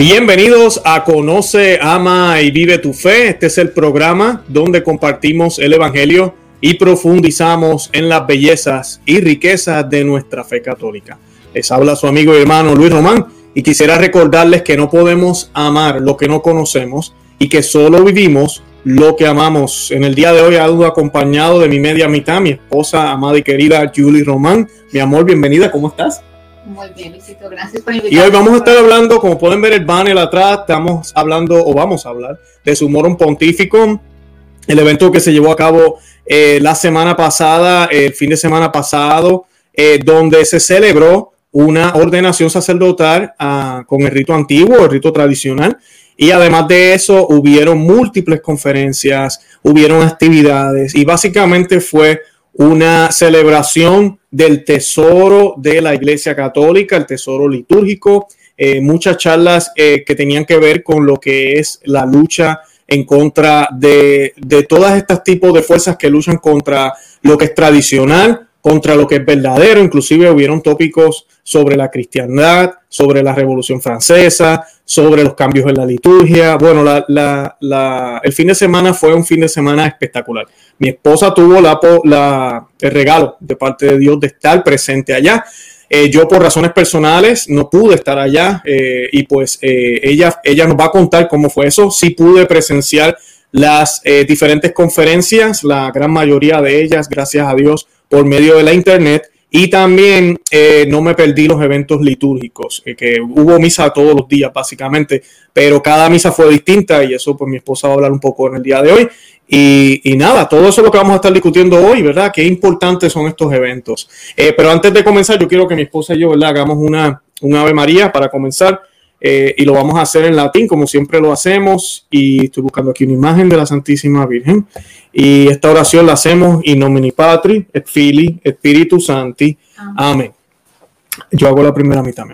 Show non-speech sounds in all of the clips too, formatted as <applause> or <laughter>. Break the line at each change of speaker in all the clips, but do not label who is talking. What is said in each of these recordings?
Bienvenidos a Conoce, Ama y Vive tu Fe. Este es el programa donde compartimos el Evangelio y profundizamos en las bellezas y riquezas de nuestra fe católica. Les habla su amigo y hermano Luis Román y quisiera recordarles que no podemos amar lo que no conocemos y que solo vivimos lo que amamos. En el día de hoy ando acompañado de mi media mitad, mi esposa amada y querida Julie Román. Mi amor, bienvenida, ¿cómo estás?
Muy bien, Luisito, gracias por invitarme.
Y hoy vamos a estar hablando, como pueden ver el banner atrás, estamos hablando o vamos a hablar de su Moron Pontífico, el evento que se llevó a cabo eh, la semana pasada, el fin de semana pasado, eh, donde se celebró una ordenación sacerdotal ah, con el rito antiguo, el rito tradicional. Y además de eso, hubieron múltiples conferencias, hubieron actividades y básicamente fue una celebración del tesoro de la Iglesia Católica, el tesoro litúrgico, eh, muchas charlas eh, que tenían que ver con lo que es la lucha en contra de, de todas estas tipos de fuerzas que luchan contra lo que es tradicional, contra lo que es verdadero, inclusive hubieron tópicos sobre la cristiandad, sobre la Revolución Francesa, sobre los cambios en la liturgia. Bueno, el fin de semana fue un fin de semana espectacular. Mi esposa tuvo la, el regalo de parte de Dios de estar presente allá. Eh, yo por razones personales no pude estar allá eh, y pues eh, ella, ella nos va a contar cómo fue eso. Sí pude presenciar las diferentes conferencias, la gran mayoría de ellas, gracias a Dios, por medio de la internet. Y también eh, no me perdí los eventos litúrgicos, eh, que hubo misa todos los días básicamente, pero cada misa fue distinta y eso pues mi esposa va a hablar un poco en el día de hoy. Y, nada, todo eso es lo que vamos a estar discutiendo hoy, ¿verdad? Qué importantes son estos eventos. Eh, pero antes de comenzar, yo quiero que mi esposa y yo, ¿verdad? Hagamos una, un Ave María para comenzar. Eh, y lo vamos a hacer en latín como siempre lo hacemos y estoy buscando aquí una imagen de la Santísima Virgen y esta oración la hacemos in nomine Patri et Fili et Spiritus Santi. Amén. Yo hago la primera mitad.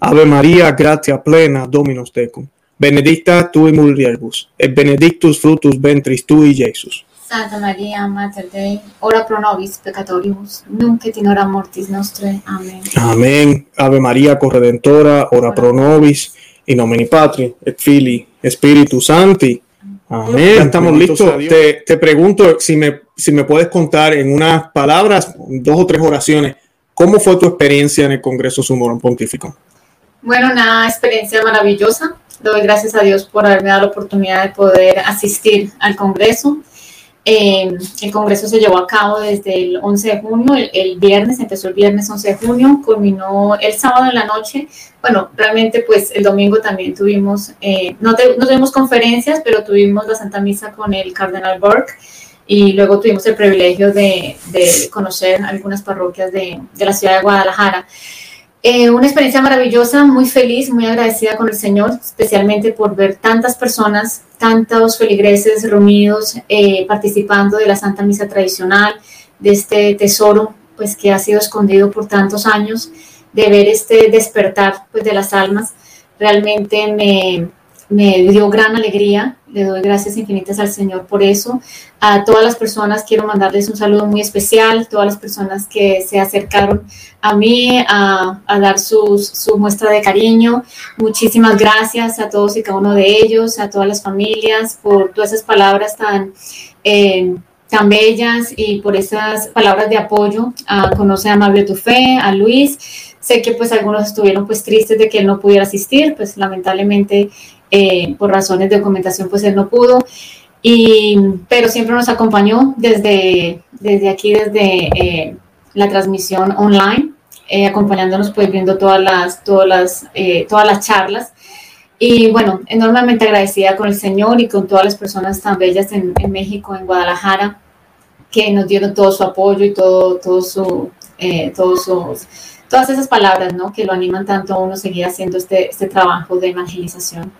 Ave María, gratia plena, Dominus tecum. Benedicta tu in mulieribus, et benedictus fructus ventris tui, Jesus.
Santa María, Mater Dei, ora pro nobis peccatoribus, nunc et in hora mortis nostre. Amén.
Amén. Ave María, corredentora, ora pro nobis, in nomine Patri, et Fili, Spiritus Santi. Amén. Ya estamos listos. Te, te, pregunto si me, si me puedes contar en unas palabras, dos o tres oraciones, ¿cómo fue tu experiencia en el Congreso Sumorón Pontífico?
Bueno, una experiencia maravillosa. Doy gracias a Dios por haberme dado la oportunidad de poder asistir al Congreso. Eh, el Congreso se llevó a cabo desde el 11 de junio, el, viernes, empezó el viernes 11 de junio, culminó el sábado en la noche. Bueno, realmente pues el domingo también tuvimos, eh, no, tuvimos conferencias, pero tuvimos la Santa Misa con el Cardenal Burke y luego tuvimos el privilegio de, conocer algunas parroquias de, de la ciudad de Guadalajara. Eh, una experiencia maravillosa, muy feliz, muy agradecida con el Señor, especialmente por ver tantas personas, tantos feligreses reunidos, eh, participando de la Santa Misa tradicional, de este tesoro, pues que ha sido escondido por tantos años, de ver este despertar, pues de las almas. Realmente me, me dio gran alegría, le doy gracias infinitas al Señor por eso. A todas las personas quiero mandarles un saludo muy especial, todas las personas que se acercaron a mí a, dar su muestra de cariño. Muchísimas gracias a todos y cada uno de ellos, a todas las familias, por todas esas palabras tan... Eh, tan bellas y por esas palabras de apoyo a Conoce Amable Tu Fe, a Luis. Sé que pues algunos estuvieron pues tristes de que él no pudiera asistir, pues lamentablemente eh, por razones de documentación, pues él no pudo. Y, pero siempre nos acompañó desde, desde aquí, desde eh, la transmisión online, eh, acompañándonos, pues viendo todas las, todas las, todas las charlas. Y bueno, enormemente agradecida con el Señor y con todas las personas tan bellas en, en México, en Guadalajara, que nos dieron todo su apoyo y todo, todo su, todos sus, todas esas palabras, ¿no? Que lo animan tanto a uno seguir haciendo este, este trabajo de evangelización.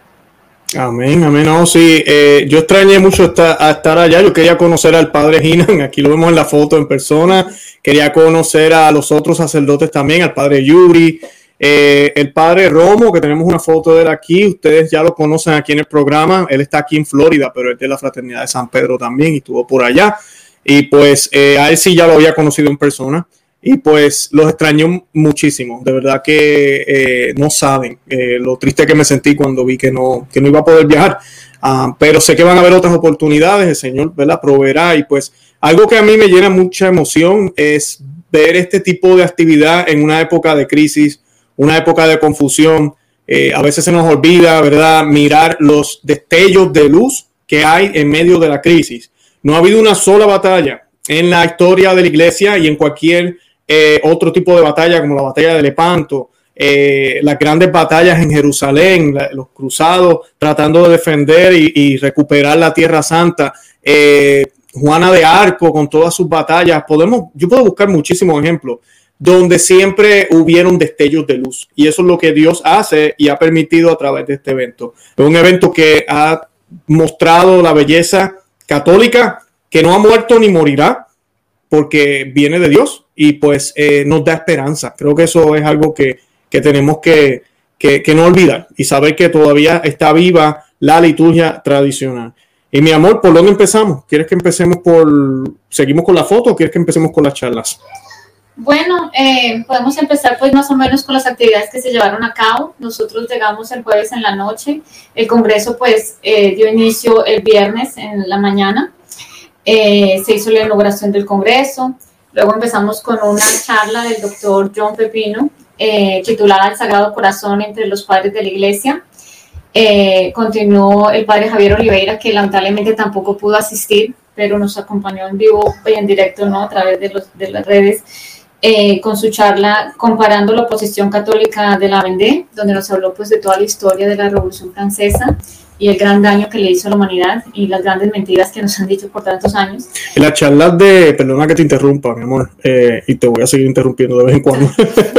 Amén, amén. No, sí, eh, yo extrañé mucho estar, allá. Yo quería conocer al padre Ginan, <laughs> aquí lo vemos en la foto en persona. Quería conocer a los otros sacerdotes también, al padre Yuri, eh, el padre Romo, que tenemos una foto de él aquí. Ustedes ya lo conocen aquí en el programa. Él está aquí en Florida, pero es de la Fraternidad de San Pedro también y estuvo por allá. Y pues eh, a él sí ya lo había conocido en persona. Y pues los extrañó muchísimo. De verdad que eh, no saben eh, lo triste que me sentí cuando vi que no, que no iba a poder viajar. Ah, pero sé que van a haber otras oportunidades, el Señor ¿verdad? proveerá y pues algo que a mí me llena mucha emoción es ver este tipo de actividad en una época de crisis, una época de confusión. Eh, a veces se nos olvida, ¿verdad?, mirar los destellos de luz que hay en medio de la crisis. No ha habido una sola batalla en la historia de la iglesia y en cualquier eh, otro tipo de batalla, como la batalla de Lepanto, eh, las grandes batallas en Jerusalén, los cruzados tratando de defender y, recuperar la Tierra Santa. Juana de Arco con todas sus batallas. Podemos, yo puedo buscar muchísimos ejemplos donde siempre hubieron destellos de luz. Y eso es lo que Dios hace y ha permitido a través de este evento. Es un evento que ha mostrado la belleza católica, que no ha muerto ni morirá, porque viene de Dios y pues eh, nos da esperanza. Creo que eso es algo que, tenemos que, que no olvidar y saber que todavía está viva la liturgia tradicional. Y mi amor, ¿por dónde empezamos? ¿Quieres que empecemos por, seguimos con la foto o quieres que empecemos con las charlas?
Bueno, eh, podemos empezar pues más o menos con las actividades que se llevaron a cabo. Nosotros llegamos el jueves en la noche. El Congreso pues eh, dio inicio el viernes en la mañana. Eh, se hizo la inauguración del Congreso. Luego empezamos con una charla del doctor John Pepino titulada El Sagrado Corazón entre los padres de la Iglesia. Eh, continuó el padre Javier Oliveira, que lamentablemente tampoco pudo asistir, pero nos acompañó en vivo y en directo, ¿no? A través de, los, de las redes, eh, con su charla comparando la oposición católica de la Vendée, donde nos habló pues de toda la historia de la Revolución Francesa y el gran daño que le hizo a la humanidad y las grandes mentiras que nos han dicho por tantos años.
En la charla de, perdona que te interrumpa, mi amor, eh, y te voy a seguir interrumpiendo de vez en cuando,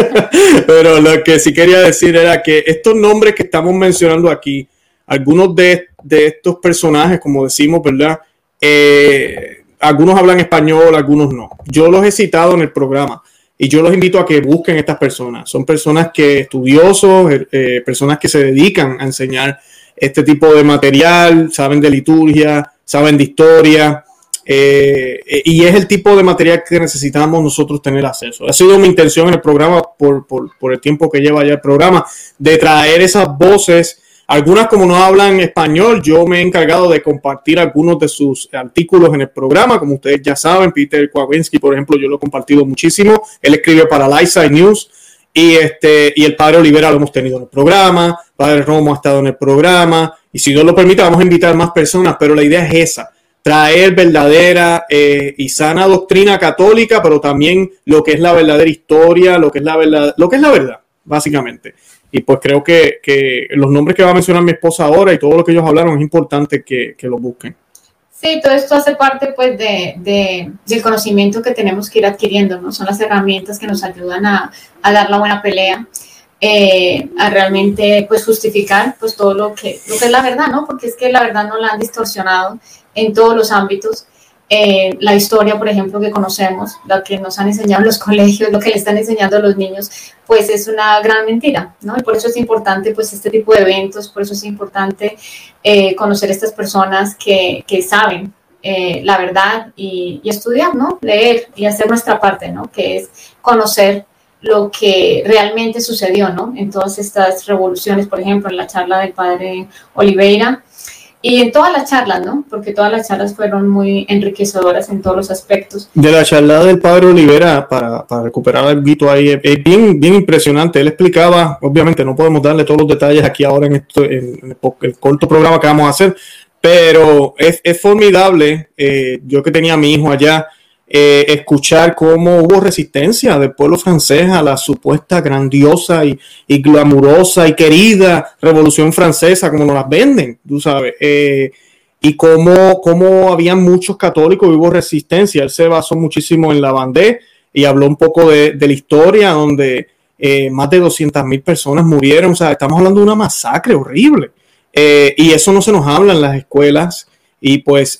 <laughs> pero lo que sí quería decir era que estos nombres que estamos mencionando aquí, algunos de, de estos personajes, como decimos, ¿verdad? Eh, algunos hablan español, algunos no. Yo los he citado en el programa y yo los invito a que busquen estas personas. Son personas que estudiosos, eh, personas que se dedican a enseñar este tipo de material, saben de liturgia, saben de historia, eh, y es el tipo de material que necesitamos nosotros tener acceso. Ha sido mi intención en el programa, por, el tiempo que lleva ya el programa, de traer esas voces. Algunas como no hablan español, yo me he encargado de compartir algunos de sus artículos en el programa, como ustedes ya saben, Peter Kwawinski, por ejemplo, yo lo he compartido muchísimo. Él escribe para Lightside News y, este, y el padre Olivera lo hemos tenido en el programa, padre Romo ha estado en el programa, y si Dios lo permite, vamos a invitar más personas, pero la idea es esa, traer verdadera eh, y sana doctrina católica, pero también lo que es la verdadera historia, lo que es la verdad, lo que es la verdad, básicamente. Y pues creo que, que los nombres que va a mencionar mi esposa ahora y todo lo que ellos hablaron es importante que, que lo busquen.
Sí, todo esto hace parte pues de, de, del conocimiento que tenemos que ir adquiriendo, ¿no? Son las herramientas que nos ayudan a, a dar la buena pelea, eh, a realmente pues justificar pues todo lo que, lo que es la verdad, ¿no? Porque es que la verdad no la han distorsionado en todos los ámbitos. Eh, la historia, por ejemplo, que conocemos, la que nos han enseñado en los <laughs> colegios, lo que le están enseñando a los niños, pues es una gran mentira, ¿no? Y por eso es importante, pues, este tipo de eventos, por eso es importante eh, conocer a estas personas que, que saben eh, la verdad y, y, estudiar, ¿no? Leer y hacer nuestra parte, ¿no? Que es conocer lo que realmente sucedió, ¿no? En todas estas revoluciones, por ejemplo, en la charla del padre Oliveira, y en todas las charlas, ¿no? Porque todas las charlas fueron muy enriquecedoras en todos los aspectos.
De la charla del padre Olivera, para, para recuperar el guito ahí, es bien, bien impresionante. Él explicaba, obviamente no podemos darle todos los detalles aquí ahora en, esto, en el, corto programa que vamos a hacer, pero es, es formidable. Eh, yo que tenía a mi hijo allá, eh, escuchar cómo hubo resistencia del pueblo francés a la supuesta grandiosa y, glamurosa y querida revolución francesa, como nos las venden, tú sabes, eh, y cómo, cómo había muchos católicos y hubo resistencia. Él se basó muchísimo en la bandera y habló un poco de, la historia donde eh, más de 200 mil personas murieron, o sea, estamos hablando de una masacre horrible. y eso no se nos habla en las escuelas y pues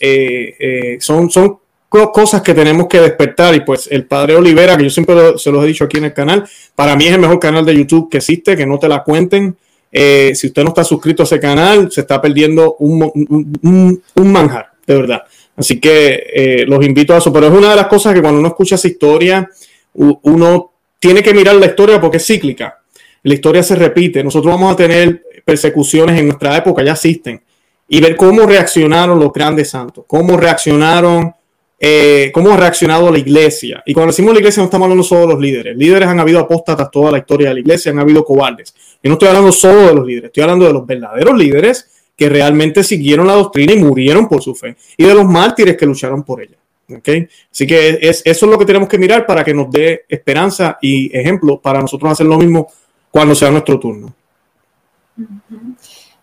son, son cosas que tenemos que despertar y pues el padre Olivera, que yo siempre se los he dicho aquí en el canal, para mí es el mejor canal de YouTube que existe, que no te la cuenten. Eh, si usted no está suscrito a ese canal, se está perdiendo un, manjar, de verdad. Así que eh, los invito a eso, pero es una de las cosas que cuando uno escucha esa historia, uno tiene que mirar la historia porque es cíclica. La historia se repite. Nosotros vamos a tener persecuciones en nuestra época, ya existen. Y ver cómo reaccionaron los grandes santos, cómo reaccionaron, eh, cómo ha reaccionado la iglesia. Y cuando decimos la iglesia no estamos hablando solo de los líderes. Líderes han habido apóstatas toda la historia de la iglesia, han habido cobardes. Y no estoy hablando solo de los líderes, estoy hablando de los verdaderos líderes que realmente siguieron la doctrina y murieron por su fe. Y de los mártires que lucharon por ella. ¿Okay? Así que es, eso es lo que tenemos que mirar para que nos dé esperanza y ejemplo para nosotros hacer lo mismo cuando sea nuestro turno.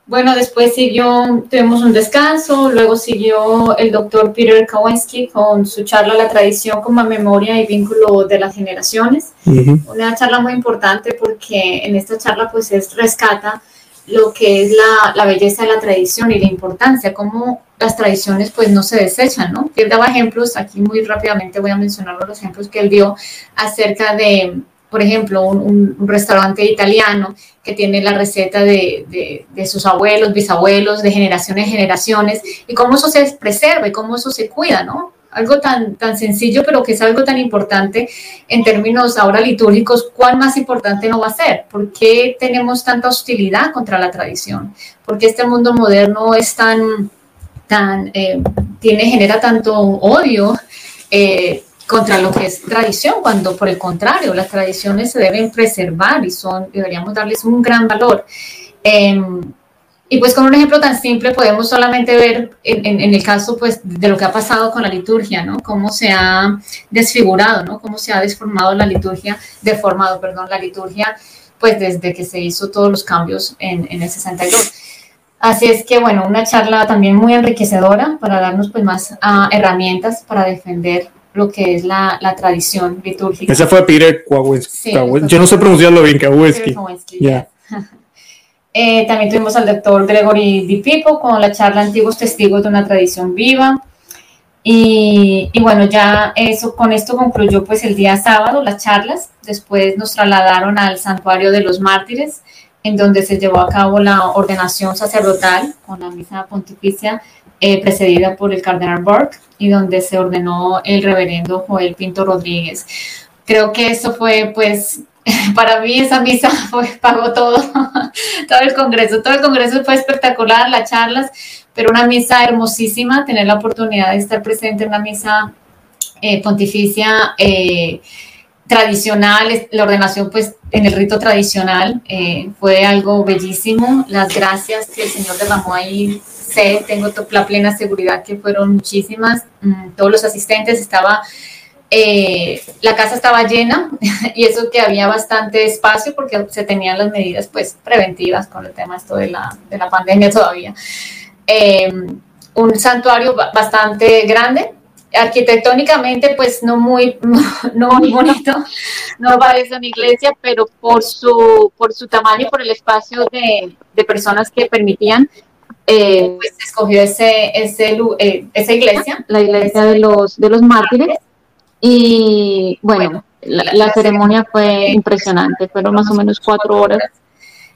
Bueno, después siguió, tuvimos un descanso, luego siguió el doctor Peter Kowalski con su charla La tradición como memoria y vínculo de las generaciones. Una charla muy importante porque en esta charla pues es rescata lo que es la, la, belleza de la tradición y la importancia, cómo las tradiciones pues no se desechan, ¿no? Él daba ejemplos, aquí muy rápidamente voy a mencionar los ejemplos que él dio acerca de, por ejemplo, un, restaurante italiano que tiene la receta de, de, sus abuelos, bisabuelos, de generaciones en generaciones, y cómo eso se preserva y cómo eso se cuida, ¿no? Algo tan, tan sencillo, pero que es algo tan importante en términos ahora litúrgicos, ¿cuál más importante no va a ser? ¿Por qué tenemos tanta hostilidad contra la tradición? ¿Por qué este mundo moderno es tan, tan, eh, tiene, genera tanto odio? Eh, contra lo que es tradición, cuando por el contrario, las tradiciones se deben preservar y son, deberíamos darles un gran valor. Em, y pues con un ejemplo tan simple podemos solamente ver en, en, el caso pues de lo que ha pasado con la liturgia, ¿no? Cómo se ha desfigurado, ¿no? Cómo se ha desformado la liturgia, deformado, perdón, la liturgia, pues desde que se hizo todos los cambios en, en el 62. Así es que, bueno, una charla también muy enriquecedora para darnos pues más uh, herramientas para defender lo que es la, la tradición litúrgica.
Ese fue Peter Kowalski. Yo no sé pronunciarlo bien, Kowalski. <laughs>
Eh, también tuvimos al doctor Gregory Di Pipo con la charla Antiguos Testigos de una Tradición Viva. Y, y, bueno, ya eso, con esto concluyó pues el día sábado las charlas. Después nos trasladaron al Santuario de los Mártires, en donde se llevó a cabo la ordenación sacerdotal con la misa pontificia eh, precedida por el cardenal Burke y donde se ordenó el reverendo Joel Pinto Rodríguez. Creo que eso fue, pues, <laughs> para mí esa misa <laughs> fue, pagó todo, <laughs> todo el congreso, todo el congreso fue espectacular, las charlas, pero una misa hermosísima, tener la oportunidad de estar presente en una misa eh, pontificia eh, tradicional, la ordenación pues en el rito tradicional fue algo bellísimo, las gracias que el Señor derramó ahí sé, tengo la plena seguridad que fueron muchísimas, mm, todos los asistentes, estaba, eh, la casa estaba llena <laughs> y eso que había bastante espacio porque se tenían las medidas pues preventivas con el tema esto de la, de la pandemia todavía. Eh, un santuario bastante grande, arquitectónicamente pues no muy, <laughs> no muy bonito, no parece una iglesia, pero por su, por su tamaño, por el espacio de, de personas que permitían, eh, pues escogió ese, ese, eh, esa iglesia,
la iglesia de los, de los mártires. Y bueno, la, ceremonia fue impresionante, fueron más o menos cuatro horas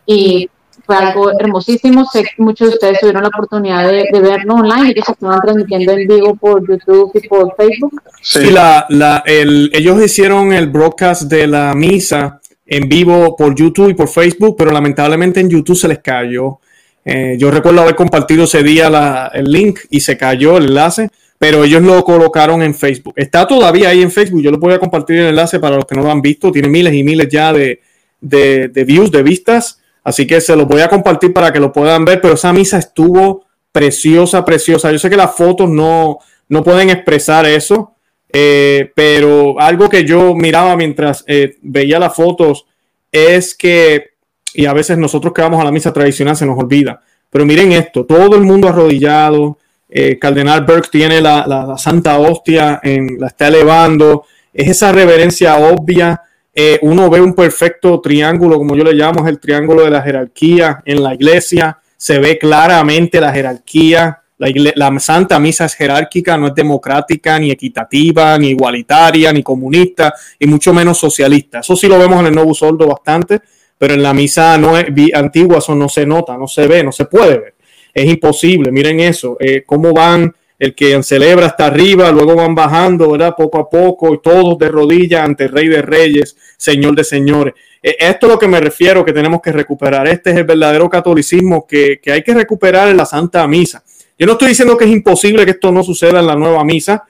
y fue algo hermosísimo. Sé que muchos de ustedes tuvieron la oportunidad de, verlo online, ellos estaban transmitiendo en vivo por YouTube y por Facebook.
Sí, la, la, el, ellos hicieron el broadcast de la misa en vivo por YouTube y por Facebook, pero lamentablemente en YouTube se les cayó eh, yo recuerdo haber compartido ese día el link y se cayó el enlace, pero ellos lo colocaron en Facebook. Está todavía ahí en Facebook. Yo lo voy a compartir el enlace para los que no lo han visto. Tiene miles y miles ya de, de, views, de vistas. Así que se los voy a compartir para que lo puedan ver. Pero esa misa estuvo preciosa, preciosa. Yo sé que las fotos no, no pueden expresar eso, eh, pero algo que yo miraba mientras eh, veía las fotos es que y a veces nosotros que vamos a la misa tradicional se nos olvida. Pero miren esto, todo el mundo arrodillado, eh, Cardenal Burke tiene la, Santa Hostia, en, la está elevando, es esa reverencia obvia. Eh, uno ve un perfecto triángulo, como yo le llamo, es el triángulo de la jerarquía en la iglesia. Se ve claramente la jerarquía. La, la, Santa Misa es jerárquica, no es democrática, ni equitativa, ni igualitaria, ni comunista, y mucho menos socialista. Eso sí lo vemos en el Nuevo Soldo bastante pero en la misa no es, antigua eso no se nota, no se ve, no se puede ver. Es imposible, miren eso, eh, cómo van el que celebra hasta arriba, luego van bajando, ¿verdad? Poco a poco, y todos de rodillas ante el Rey de Reyes, Señor de Señores. Eh, esto es lo que me refiero que tenemos que recuperar. Este es el verdadero catolicismo que, que hay que recuperar en la Santa Misa. Yo no estoy diciendo que es imposible que esto no suceda en la nueva misa,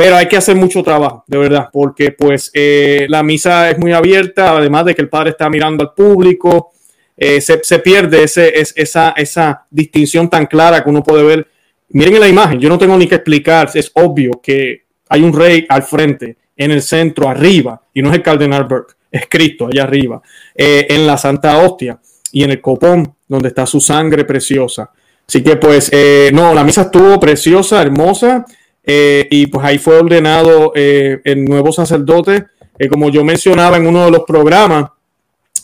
pero hay que hacer mucho trabajo, de verdad, porque pues eh, la misa es muy abierta, además de que el padre está mirando al público, eh, se, se, pierde ese, esa, esa distinción tan clara que uno puede ver. Miren en la imagen, yo no tengo ni que explicar, es obvio que hay un rey al frente, en el centro, arriba, y no es el cardenal Burke, es Cristo allá arriba, eh, en la Santa Hostia y en el copón, donde está su sangre preciosa. Así que pues, no, la misa estuvo preciosa, hermosa. Eh, y pues ahí fue ordenado eh, el nuevo sacerdote. Eh, como yo mencionaba en uno de los programas,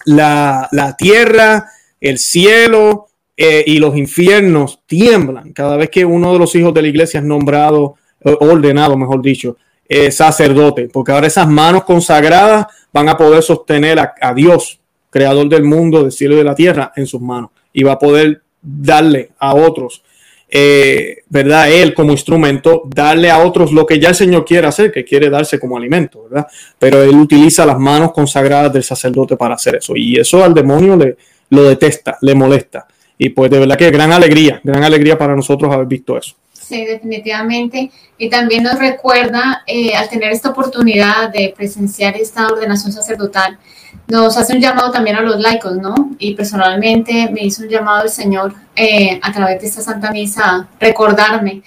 la, tierra, el cielo y los infiernos tiemblan cada vez que uno de los hijos de la iglesia es nombrado, ordenado, mejor dicho, sacerdote, porque ahora esas manos consagradas van a poder sostener a, a Dios, creador del mundo, del cielo y de la tierra, en sus manos y va a poder darle a otros eh, ¿verdad? Él como instrumento, darle a otros lo que ya el Señor quiere hacer, que quiere darse como alimento, ¿verdad? Pero él utiliza las manos consagradas del sacerdote para hacer eso. Y eso al demonio le, lo detesta, le molesta. Y pues de verdad que gran alegría, gran alegría para nosotros haber visto eso.
Sí, definitivamente. Y también nos recuerda, eh, al tener esta oportunidad de presenciar esta ordenación sacerdotal, nos hace un llamado también a los laicos, ¿no? Y personalmente me hizo un llamado el Señor eh, a través de esta Santa Misa, recordarme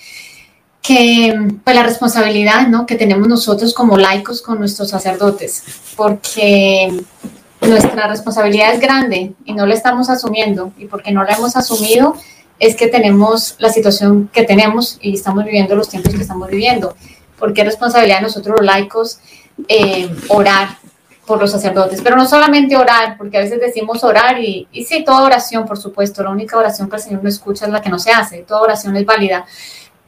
que pues la responsabilidad, ¿no? Que tenemos nosotros como laicos con nuestros sacerdotes, porque nuestra responsabilidad es grande y no la estamos asumiendo, y porque no la hemos asumido es que tenemos la situación que tenemos y estamos viviendo los tiempos que estamos viviendo, porque es responsabilidad de nosotros los laicos eh, orar por los sacerdotes, pero no solamente orar, porque a veces decimos orar y, y sí, toda oración, por supuesto, la única oración que el Señor no escucha es la que no se hace, toda oración es válida,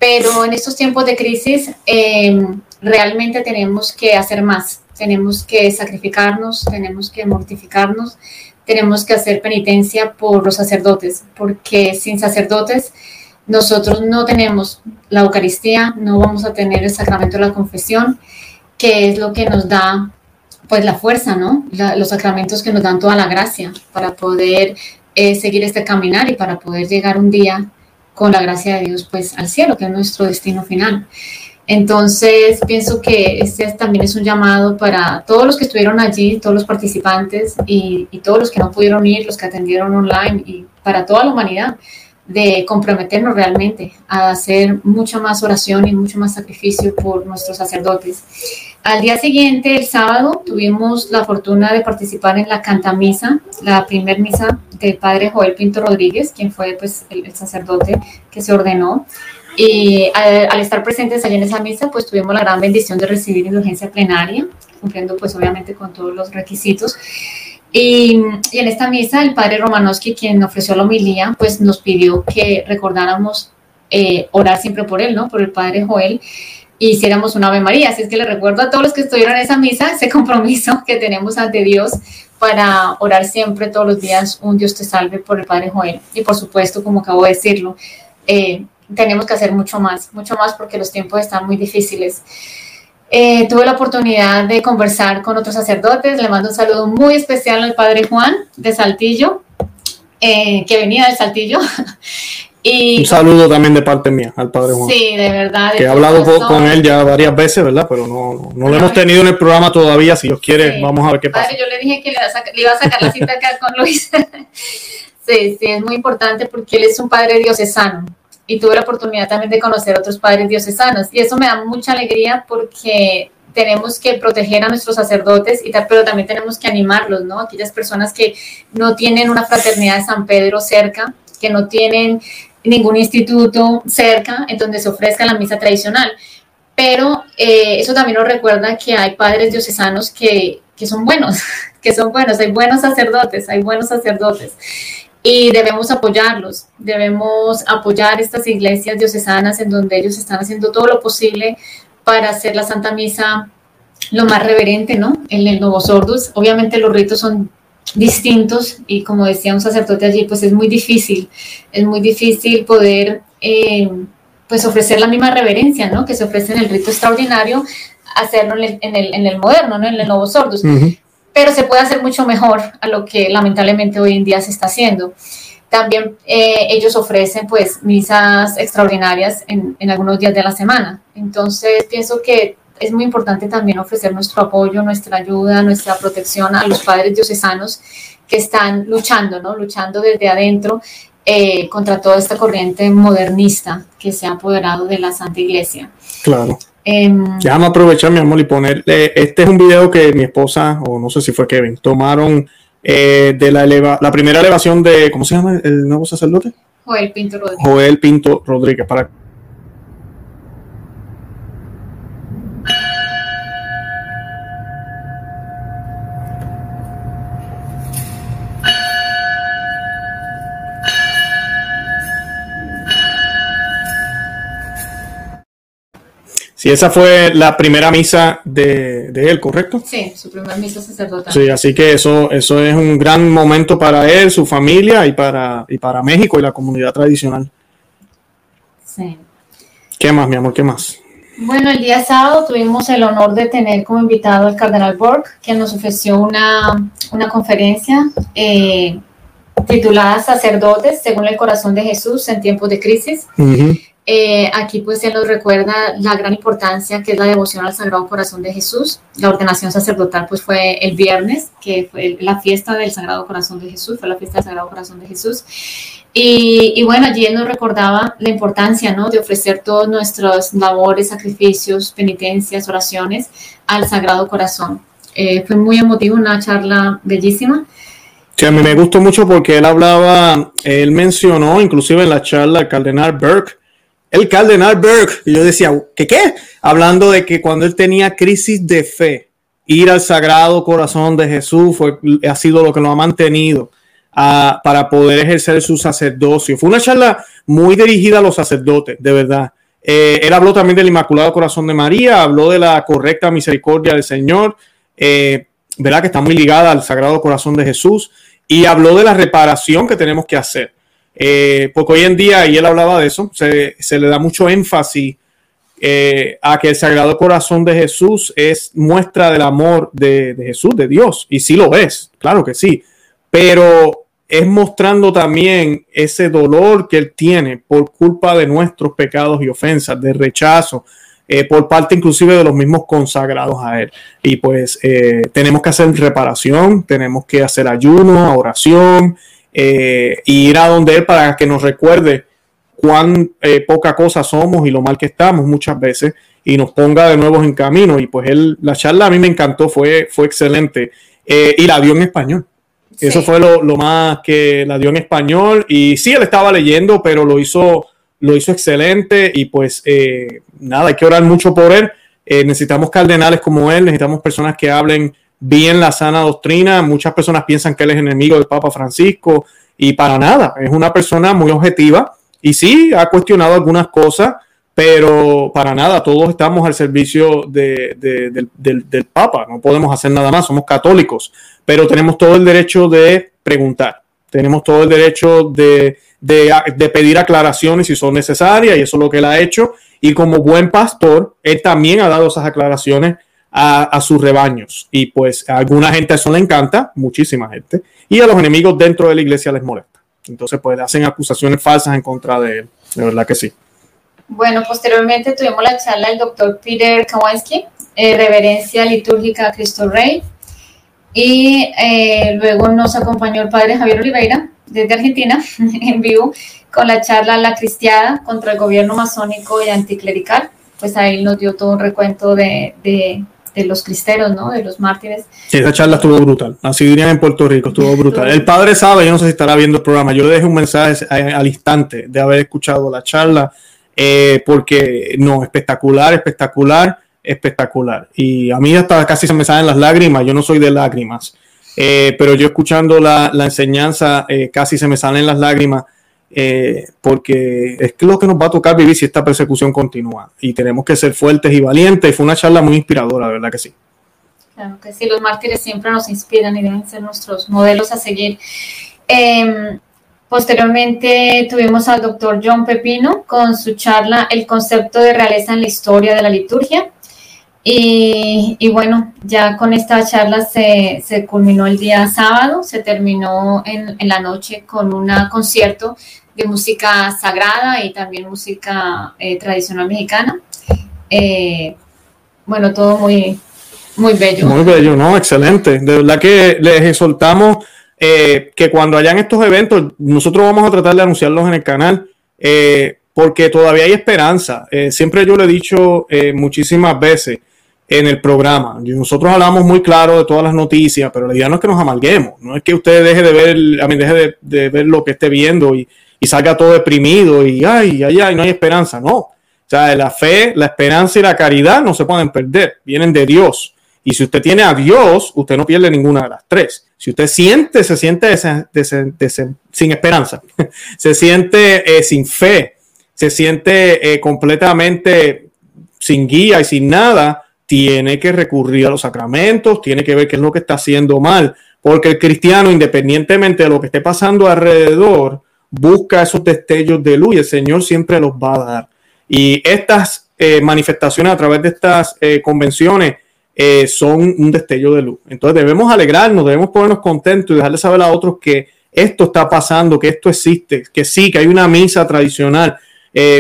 pero en estos tiempos de crisis em, realmente tenemos que hacer más, tenemos que sacrificarnos, tenemos que mortificarnos, tenemos que hacer penitencia por los sacerdotes, porque sin sacerdotes nosotros no tenemos la Eucaristía, no vamos a tener el sacramento de la confesión, que es lo que nos da pues la fuerza, ¿no? los sacramentos que nos dan toda la gracia para poder eh, seguir este caminar y para poder llegar un día con la gracia de Dios pues al cielo, que es nuestro destino final. Entonces, pienso que este también es un llamado para todos los que estuvieron allí, todos los participantes y, todos los que no pudieron ir, los que atendieron online y para toda la humanidad, de comprometernos realmente a hacer mucha más oración y mucho más sacrificio por nuestros sacerdotes. Al día siguiente, el sábado, tuvimos la fortuna de participar en la cantamisa, la primer misa del padre Joel Pinto Rodríguez, quien fue pues, el, sacerdote que se ordenó. Y al, estar presentes allí en esa misa, pues tuvimos la gran bendición de recibir indulgencia plenaria, cumpliendo pues obviamente con todos los requisitos. Y, y, en esta misa, el padre Romanowski, quien ofreció la homilía, pues nos pidió que recordáramos eh, orar siempre por él, ¿no? Por el padre Joel hiciéramos una Ave María. Así es que le recuerdo a todos los que estuvieron en esa misa ese compromiso que tenemos ante Dios para orar siempre todos los días un Dios te salve por el Padre Joel. Y por supuesto, como acabo de decirlo, eh, tenemos que hacer mucho más, mucho más porque los tiempos están muy difíciles. Eh, tuve la oportunidad de conversar con otros sacerdotes. Le mando un saludo muy especial al Padre Juan de Saltillo, eh, que venía de Saltillo. <laughs>
un saludo también de parte mía al padre Juan.
Sí, de verdad.
que he hablado con él ya varias veces, ¿verdad? Pero no, no, lo hemos tenido en el programa todavía. Si Dios quiere, vamos a ver qué pasa.
Padre, yo le dije que le, iba a sacar la cita acá con Luis. <laughs> sí, sí, es muy importante porque él es un padre diocesano. Y tuve la oportunidad también de conocer otros padres diocesanos. Y eso me da mucha alegría porque tenemos que proteger a nuestros sacerdotes, y pero también tenemos que animarlos, ¿no? Aquellas personas que no tienen una fraternidad de San Pedro cerca, que no tienen ningún instituto cerca en donde se ofrezca la misa tradicional. Pero eh, eso también nos recuerda que hay padres diocesanos que, que son buenos, <laughs> que son buenos, hay buenos sacerdotes, hay buenos sacerdotes y debemos apoyarlos, debemos apoyar estas iglesias diocesanas en donde ellos están haciendo todo lo posible para hacer la Santa Misa lo más reverente, ¿no? En el Novos Ordus, obviamente los ritos son distintos y como decía un sacerdote allí, pues es muy difícil, es muy difícil poder eh, pues ofrecer la misma reverencia, ¿no? Que se ofrece en el rito extraordinario, hacerlo en el, en el, en el moderno, ¿no? En el nuevo sordus. Pero se puede hacer mucho mejor a lo que lamentablemente hoy en día se está haciendo. También eh, ellos ofrecen pues misas extraordinarias en, en algunos días de la semana. Entonces pienso que es muy importante también ofrecer nuestro apoyo, nuestra ayuda, nuestra protección a los padres diocesanos que están luchando, ¿no? Luchando desde adentro eh, contra toda esta corriente modernista que se ha apoderado de la Santa Iglesia.
Claro. Eh, Déjame aprovechar, mi amor, y poner. este es un video que mi esposa, o no sé si fue Kevin, tomaron eh, de la, la primera elevación de. ¿Cómo se llama el nuevo sacerdote?
Joel Pinto Rodríguez.
Joel Pinto Rodríguez, para Sí, esa fue la primera misa de, él, ¿correcto?
Sí, su primera misa sacerdotal.
Sí, así que eso, eso es un gran momento para él, su familia y para, y para México y la comunidad tradicional.
Sí.
¿Qué más, mi amor? ¿Qué más?
Bueno, el día sábado tuvimos el honor de tener como invitado al cardenal Borg, quien nos ofreció una, conferencia eh, titulada Sacerdotes según el corazón de Jesús en tiempos de crisis. Eh, aquí pues se nos recuerda la gran importancia que es la devoción al Sagrado Corazón de Jesús. La ordenación sacerdotal pues fue el viernes, que fue la fiesta del Sagrado Corazón de Jesús, fue la fiesta del Sagrado Corazón de Jesús. Y, bueno, allí él nos recordaba la importancia ¿no? de ofrecer todos nuestros labores, sacrificios, penitencias, oraciones al Sagrado Corazón. Eh, fue muy emotivo, una charla bellísima.
Sí, a mí me gustó mucho porque él hablaba, él mencionó inclusive en la charla cardenal Burke, el cardenal Burke. Y yo decía, ¿qué qué? Hablando de que cuando él tenía crisis de fe, ir al Sagrado Corazón de Jesús fue, ha sido lo que lo ha mantenido para poder ejercer su sacerdocio. Fue una charla muy dirigida a los sacerdotes, de verdad. Eh, él habló también del Inmaculado Corazón de María, habló de la correcta misericordia del Señor, eh, ¿verdad? Que está muy ligada al Sagrado Corazón de Jesús, y habló de la reparación que tenemos que hacer. Eh, porque hoy en día, y él hablaba de eso, se, le da mucho énfasis eh, a que el Sagrado Corazón de Jesús es muestra del amor de, Jesús, de Dios, y sí lo es, claro que sí, pero es mostrando también ese dolor que él tiene por culpa de nuestros pecados y ofensas, de rechazo, eh, por parte inclusive de los mismos consagrados a él. Y pues tenemos que hacer reparación, tenemos que hacer ayuno, oración, eh, y ir a donde Él para que nos recuerde cuán eh, poca cosa somos y lo mal que estamos muchas veces y nos ponga de nuevo en camino. Y pues él, la charla a mí me encantó, fue, fue excelente. Eh, y la dio en español. Eso fue lo, más que la dio en español. Y sí, él estaba leyendo, pero lo hizo, lo hizo excelente. Y pues nada, hay que orar mucho por él. necesitamos cardenales como él, necesitamos personas que hablen bien la sana doctrina. Muchas personas piensan que él es enemigo del Papa Francisco y para nada, es una persona muy objetiva y sí ha cuestionado algunas cosas, pero para nada, todos estamos al servicio del, del, Papa, no podemos hacer nada más, somos católicos, pero tenemos todo el derecho de preguntar, tenemos todo el derecho de, de, pedir aclaraciones si son necesarias y eso es lo que él ha hecho. Y como buen pastor, él también ha dado esas aclaraciones a, sus rebaños. Y pues a alguna gente eso le encanta, muchísima gente, y a los enemigos dentro de la iglesia les molesta. Entonces, pues hacen acusaciones falsas en contra de él. De verdad que sí.
Bueno, posteriormente tuvimos la charla del doctor Peter Kowalski, eh, Reverencia Litúrgica a Cristo Rey. Y eh, luego nos acompañó el padre Javier Oliveira desde Argentina <laughs> en vivo con la charla La Cristiada contra el gobierno masónico y anticlerical. Pues ahí nos dio todo un recuento de, de los cristeros, ¿no? De los mártires.
Sí, esa charla estuvo brutal. Así dirían en Puerto Rico, estuvo brutal. El padre sabe, yo no sé si estará viendo el programa, yo le dejé un mensaje al instante de haber escuchado la charla, eh, porque no, espectacular, espectacular, espectacular. Y a mí hasta casi se me salen las lágrimas, yo no soy de lágrimas, eh, pero yo escuchando la, enseñanza eh, casi se me salen las lágrimas eh, porque es lo que nos va a tocar vivir si esta persecución continúa y tenemos que ser fuertes y valientes. Fue una charla muy inspiradora, ¿verdad que sí?
Claro que sí, los mártires siempre nos inspiran y deben ser nuestros modelos a seguir. Em, Posteriormente tuvimos al doctor John Pepino con su charla El concepto de realeza en la historia de la liturgia. Y, bueno, ya con esta charla se, se, culminó el día sábado, se terminó en, en la noche con un concierto de música sagrada y también música eh, tradicional mexicana. Eh, bueno, todo muy, muy bello.
Muy bello, ¿no? Excelente. De verdad que les exhortamos eh, que cuando hayan estos eventos, nosotros vamos a tratar de anunciarlos en el canal, porque todavía hay esperanza. siempre yo lo he dicho muchísimas veces en el programa. Nosotros hablamos muy claro de todas las noticias, pero la idea no es que nos amalguemos, no es que usted deje de ver, a mí deje de, de ver lo que esté viendo y, y salga todo deprimido y ay, ay, ay, no hay esperanza. No. O sea, la fe, la esperanza y la caridad no se pueden perder, vienen de Dios. Y si usted tiene a Dios, usted no pierde ninguna de las tres. Si usted siente, se siente sin esperanza, <laughs> se siente eh, sin fe, se siente eh, completamente sin guía y sin nada, tiene que recurrir a los sacramentos, tiene que ver qué es lo que está haciendo mal, porque el cristiano, independientemente de lo que esté pasando alrededor, busca esos destellos de luz y el Señor siempre los va a dar. Y estas eh, manifestaciones a través de estas eh, convenciones eh, son un destello de luz. Entonces debemos alegrarnos, debemos ponernos contentos y dejarle saber a otros que esto está pasando, que esto existe, que sí, que hay una misa tradicional.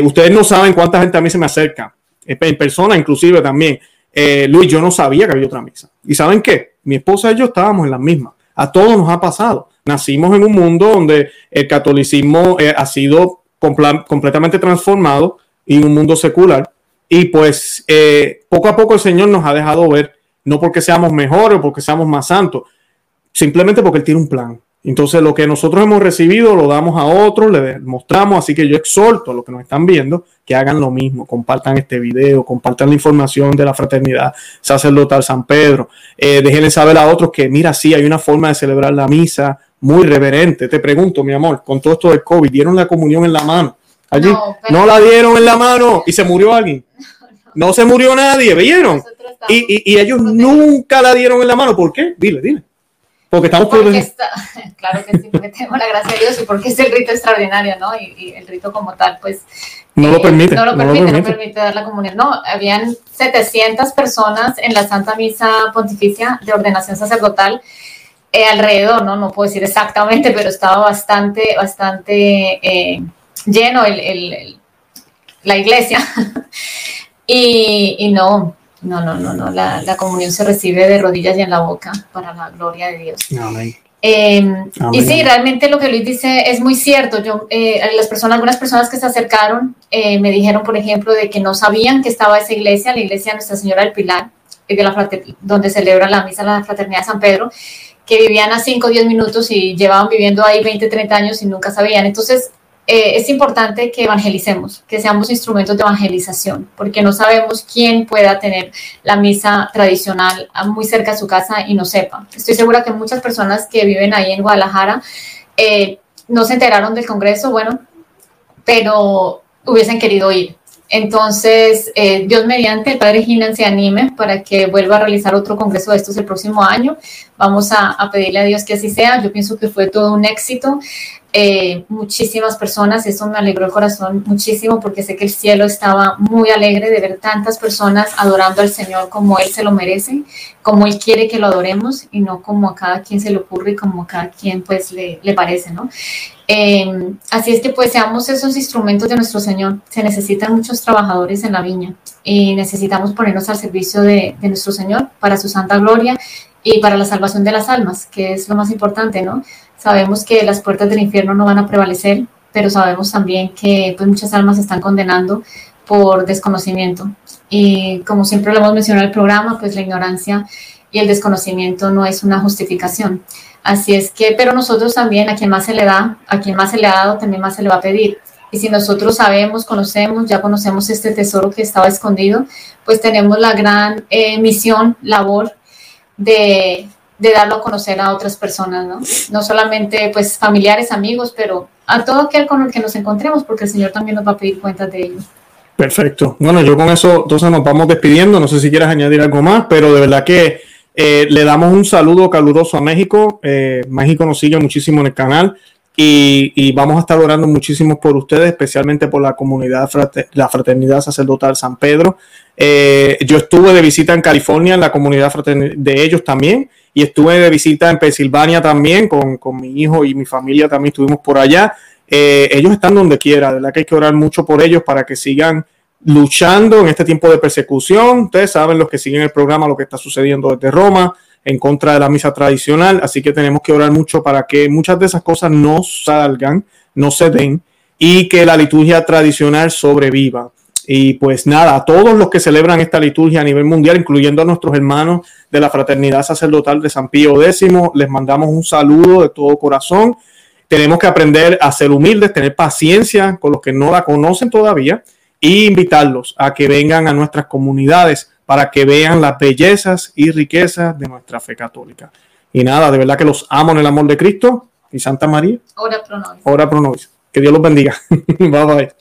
ustedes no saben cuánta gente a mí se me acerca, en persona inclusive también. Luis, yo no sabía que había otra misa. ¿Y saben qué? Mi esposa y yo estábamos en la misma. A todos nos ha pasado nacimos en un mundo donde el catolicismo eh, ha sido completamente transformado y un mundo secular. Y pues eh, poco a poco el Señor nos ha dejado ver, no porque seamos mejores o porque seamos más santos, simplemente porque Él tiene un plan. Entonces lo que nosotros hemos recibido lo damos a otros, le mostramos, así que yo exhorto a los que nos están viendo que hagan lo mismo, compartan este video, compartan la información de la fraternidad sacerdotal San Pedro, eh, déjenle saber a otros que mira, sí, hay una forma de celebrar la misa muy reverente. Te pregunto, mi amor, con todo esto del COVID, ¿dieron la comunión en la mano? Allí no, la dieron en la mano y se murió alguien. <laughs> No, se murió nadie, ¿vieron? Y, y, ellos nunca la dieron en la mano. ¿Por qué? Dile, dile.
Porque estamos porque <laughs> Claro que sí, porque tenemos la gracia de Dios y porque es el rito extraordinario, ¿no? Y, el rito como tal, pues...
No lo permite.
No lo permite, no, permite. dar la comunión. No, habían 700 personas en la Santa Misa Pontificia de ordenación sacerdotal eh, alrededor, ¿no? No puedo decir exactamente, pero estaba bastante, bastante eh, lleno el, la iglesia. <laughs> y, y, no, no, no, no, no, la, la, comunión se recibe de rodillas y en la boca para la gloria de Dios. Em, y sí, realmente lo que Luis dice es muy cierto. Yo, eh, las personas, algunas personas que se acercaron me dijeron, por ejemplo, de que no sabían que estaba esa iglesia, la iglesia Nuestra Señora del Pilar, de la donde celebra la misa la Fraternidad de San Pedro, que vivían a 5 o 10 minutos y llevaban viviendo ahí 20, 30 años y nunca sabían. Entonces, eh, es importante que evangelicemos, que seamos instrumentos de evangelización, porque no sabemos quién pueda tener la misa tradicional muy cerca de su casa y no sepa. Estoy segura que muchas personas que viven ahí en Guadalajara eh, no se enteraron del Congreso, bueno, pero hubiesen querido ir. Entonces, eh, Dios mediante, el Padre Ginan se anime para que vuelva a realizar otro congreso de estos el próximo año. Vamos a, a, pedirle a Dios que así sea. Yo pienso que fue todo un éxito. Eh, muchísimas personas, eso me alegró el corazón muchísimo porque sé que el cielo estaba muy alegre de ver tantas personas adorando al Señor como Él se lo merece, como Él quiere que lo adoremos y no como a cada quien se le ocurre y como a cada quien pues le, le parece, ¿no? Eh, así es que pues seamos esos instrumentos de nuestro Señor. Se necesitan muchos trabajadores en la viña y necesitamos ponernos al servicio de, de nuestro Señor para su santa gloria y para la salvación de las almas, que es lo más importante, ¿no? Sabemos que las puertas del infierno no van a prevalecer, pero sabemos también que pues, muchas almas se están condenando por desconocimiento. Y como siempre lo hemos mencionado en el programa, pues la ignorancia y el desconocimiento no es una justificación. Así es que, pero nosotros también, a quien más se le da, a quien más se le ha dado, también más se le va a pedir. Y si nosotros sabemos, conocemos, ya conocemos este tesoro que estaba escondido, pues tenemos la gran eh, misión, labor de de darlo a conocer a otras personas, ¿no? No solamente pues familiares, amigos, pero a todo aquel con el que nos encontremos, porque el Señor también nos va a pedir cuentas de ello.
Perfecto. Bueno, yo con eso entonces nos vamos despidiendo. No sé si quieres añadir algo más, pero de verdad que eh, le damos un saludo caluroso a México. Eh, México nos sigue muchísimo en el canal. y, vamos a estar orando muchísimo por ustedes, especialmente por la comunidad, la fraternidad sacerdotal San Pedro. Eh, yo estuve de visita en California, en la comunidad de ellos también, y estuve de visita en Pensilvania también, con, mi hijo y mi familia también estuvimos por allá. Eh, ellos están donde quiera, de verdad que hay que orar mucho por ellos para que sigan luchando en este tiempo de persecución. Ustedes saben los que siguen el programa, lo que está sucediendo desde Roma en contra de la misa tradicional, así que tenemos que orar mucho para que muchas de esas cosas no salgan, no se den y que la liturgia tradicional sobreviva. Y pues nada, a todos los que celebran esta liturgia a nivel mundial, incluyendo a nuestros hermanos de la Fraternidad Sacerdotal de San Pío X, les mandamos un saludo de todo corazón. Tenemos que aprender a ser humildes, tener paciencia con los que no la conocen todavía e invitarlos a que vengan a nuestras comunidades para que vean las bellezas y riquezas de nuestra fe católica. Y nada, de verdad que los amo en el amor de Cristo y Santa María.
Ora pro nobis.
Ora pro nobis. Que Dios los bendiga. <laughs> bye bye.